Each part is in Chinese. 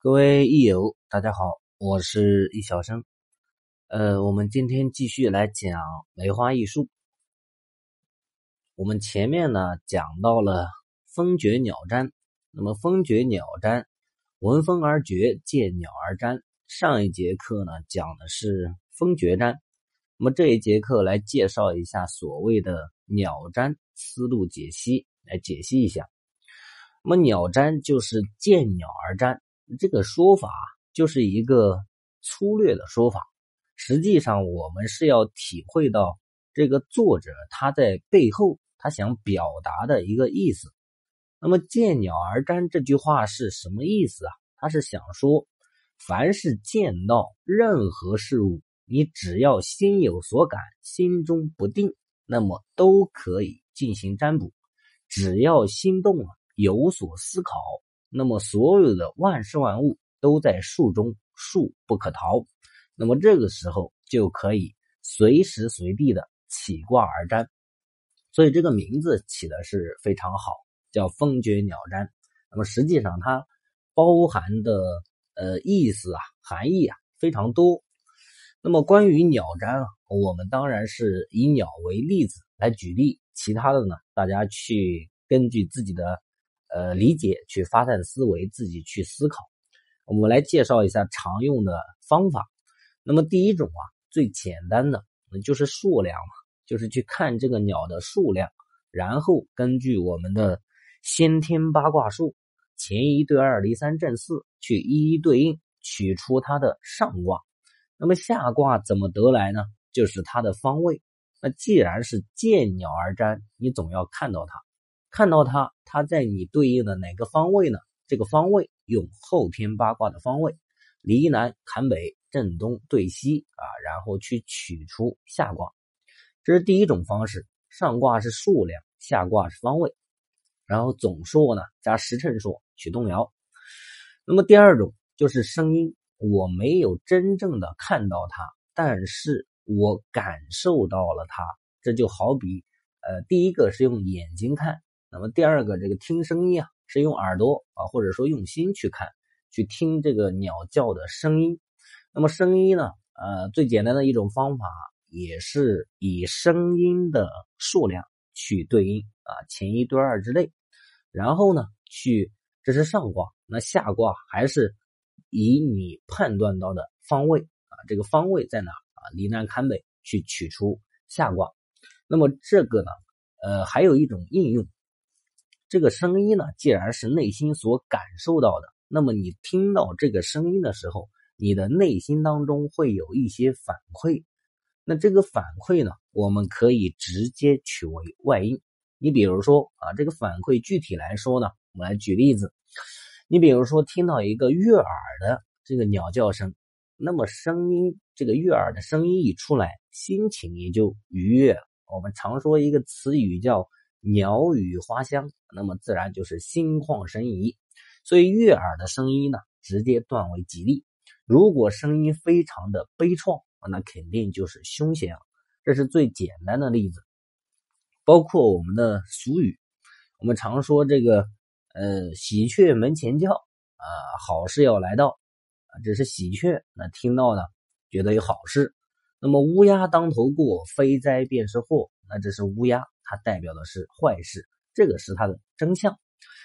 各位益友，大家好，我是易小生。呃，我们今天继续来讲梅花易数。我们前面呢讲到了风绝鸟占，那么风绝鸟占，闻风而绝，见鸟而占。上一节课呢讲的是风绝占，那么这一节课来介绍一下所谓的鸟占思路解析，来解析一下。那么鸟占就是见鸟而占。这个说法就是一个粗略的说法，实际上我们是要体会到这个作者他在背后他想表达的一个意思。那么“见鸟而瞻”这句话是什么意思啊？他是想说，凡是见到任何事物，你只要心有所感，心中不定，那么都可以进行占卜。只要心动了，有所思考。那么，所有的万事万物都在术中，术不可逃。那么，这个时候就可以随时随地的起卦而占。所以，这个名字起的是非常好，叫“风绝鸟占”。那么，实际上它包含的呃意思啊、含义啊非常多。那么，关于鸟占啊，我们当然是以鸟为例子来举例，其他的呢，大家去根据自己的。呃，理解去发散思维，自己去思考。我们来介绍一下常用的方法。那么第一种啊，最简单的就是数量嘛，就是去看这个鸟的数量，然后根据我们的先天八卦数，前一对二离三正四，去一一对应，取出它的上卦。那么下卦怎么得来呢？就是它的方位。那既然是见鸟而占，你总要看到它。看到它，它在你对应的哪个方位呢？这个方位用后天八卦的方位，离南坎北，正东对西啊，然后去取出下卦。这是第一种方式，上卦是数量，下卦是方位，然后总数呢加时辰数取动摇。那么第二种就是声音，我没有真正的看到它，但是我感受到了它。这就好比，呃，第一个是用眼睛看。那么第二个，这个听声音啊，是用耳朵啊，或者说用心去看，去听这个鸟叫的声音。那么声音呢，呃，最简单的一种方法，也是以声音的数量去对应啊，前一对二之类。然后呢，去这是上卦，那下卦还是以你判断到的方位啊，这个方位在哪啊？离南坎北去取出下卦。那么这个呢，呃，还有一种应用。这个声音呢，既然是内心所感受到的，那么你听到这个声音的时候，你的内心当中会有一些反馈。那这个反馈呢，我们可以直接取为外因。你比如说啊，这个反馈具体来说呢，我们来举例子。你比如说听到一个悦耳的这个鸟叫声，那么声音这个悦耳的声音一出来，心情也就愉悦。我们常说一个词语叫。鸟语花香，那么自然就是心旷神怡。所以悦耳的声音呢，直接断为吉利。如果声音非常的悲怆，那肯定就是凶险了。这是最简单的例子。包括我们的俗语，我们常说这个呃喜鹊门前叫啊，好事要来到啊，这是喜鹊那听到呢，觉得有好事。那么乌鸦当头过，非灾便是祸，那这是乌鸦。它代表的是坏事，这个是它的真相。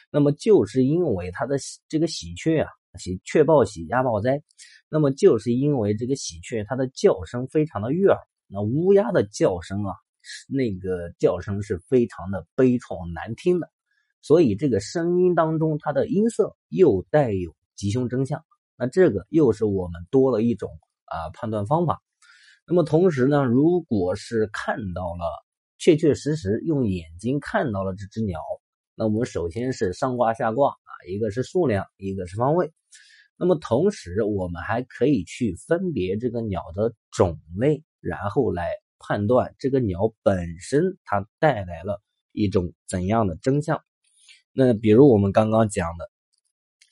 那么就是因为它的这个喜鹊啊，喜鹊报喜，鸭报灾。那么就是因为这个喜鹊它的叫声非常的悦耳，那乌鸦的叫声啊，那个叫声是非常的悲怆难听的。所以这个声音当中，它的音色又带有吉凶真相。那这个又是我们多了一种啊判断方法。那么同时呢，如果是看到了。确确实实用眼睛看到了这只鸟，那我们首先是上卦下卦啊，一个是数量，一个是方位。那么同时我们还可以去分别这个鸟的种类，然后来判断这个鸟本身它带来了一种怎样的真相。那比如我们刚刚讲的，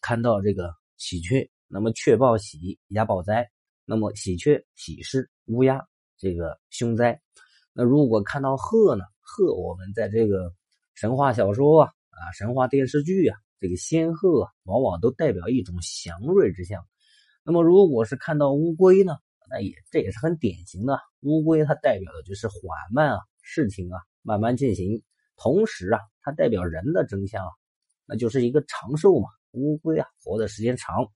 看到这个喜鹊，那么鹊报喜，鸭报灾。那么喜鹊喜事，乌鸦这个凶灾。那如果看到鹤呢？鹤，我们在这个神话小说啊、啊神话电视剧啊这个仙鹤啊，往往都代表一种祥瑞之象。那么如果是看到乌龟呢，那也这也是很典型的。乌龟它代表的就是缓慢啊，事情啊慢慢进行。同时啊，它代表人的真相啊，那就是一个长寿嘛。乌龟啊，活的时间长。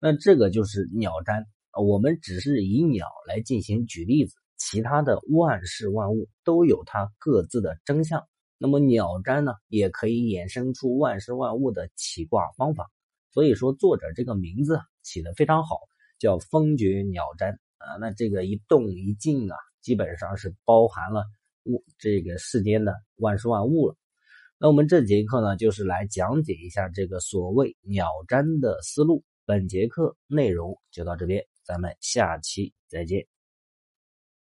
那这个就是鸟占我们只是以鸟来进行举例子，其他的万事万物都有它各自的真相。那么鸟占呢，也可以衍生出万事万物的起卦方法。所以说，作者这个名字起的非常好，叫风绝鸟占啊。那这个一动一静啊，基本上是包含了物这个世间的万事万物了。那我们这节课呢，就是来讲解一下这个所谓鸟占的思路。本节课内容就到这边，咱们下期再见。